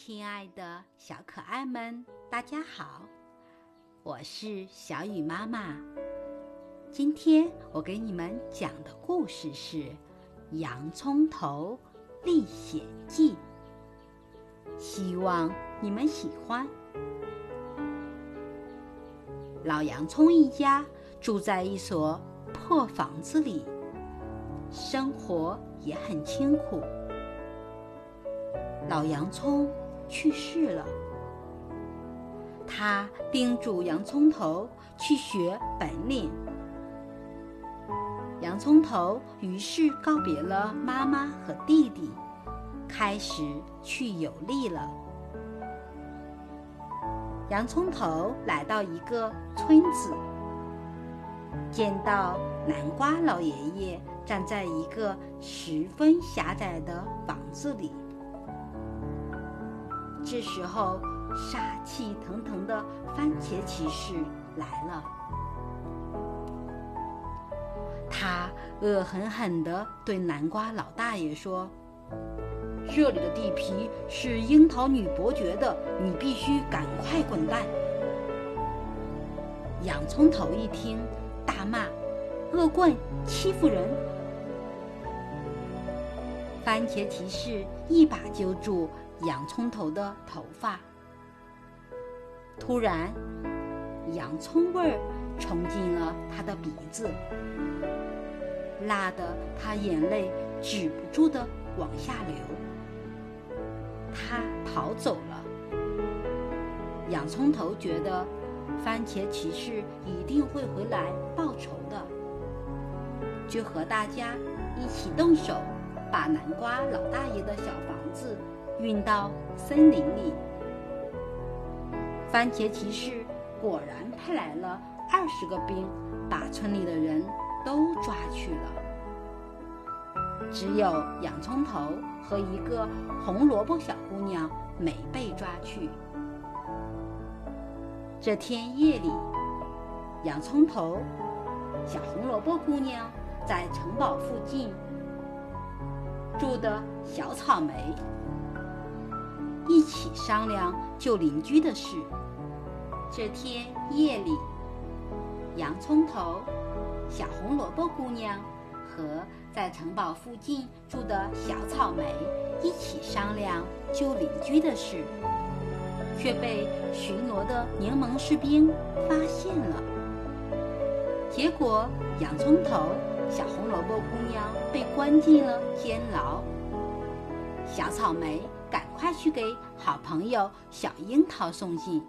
亲爱的小可爱们，大家好，我是小雨妈妈。今天我给你们讲的故事是《洋葱头历险记》，希望你们喜欢。老洋葱一家住在一所破房子里，生活也很清苦。老洋葱去世了，他叮嘱洋葱头去学本领。洋葱头于是告别了妈妈和弟弟，开始去游历了。洋葱头来到一个村子，见到南瓜老爷爷站在一个十分狭窄的房子里。这时候，杀气腾腾的番茄骑士来了。他恶狠狠地对南瓜老大爷说：“这里的地皮是樱桃女伯爵的，你必须赶快滚蛋！”洋葱头一听，大骂：“恶棍，欺负人！”番茄骑士一把揪住。洋葱头的头发，突然，洋葱味儿冲进了他的鼻子，辣得他眼泪止不住的往下流。他逃走了。洋葱头觉得，番茄骑士一定会回来报仇的，就和大家一起动手，把南瓜老大爷的小房子。运到森林里，番茄骑士果然派来了二十个兵，把村里的人都抓去了。只有洋葱头和一个红萝卜小姑娘没被抓去。这天夜里，洋葱头、小红萝卜姑娘在城堡附近住的小草莓。一起商量救邻居的事。这天夜里，洋葱头、小红萝卜姑娘和在城堡附近住的小草莓一起商量救邻居的事，却被巡逻的柠檬士兵发现了。结果，洋葱头、小红萝卜姑娘被关进了监牢。小草莓。赶快去给好朋友小樱桃送信。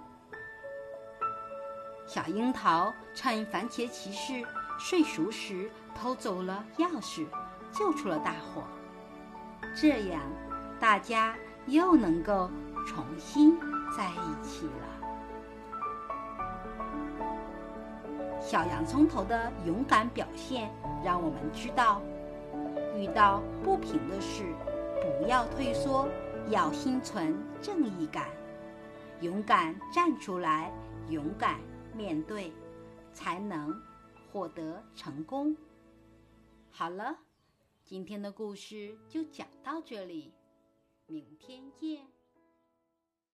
小樱桃趁番茄骑士睡熟时偷走了钥匙，救出了大伙。这样，大家又能够重新在一起了。小洋葱头的勇敢表现，让我们知道，遇到不平的事，不要退缩。要心存正义感，勇敢站出来，勇敢面对，才能获得成功。好了，今天的故事就讲到这里，明天见。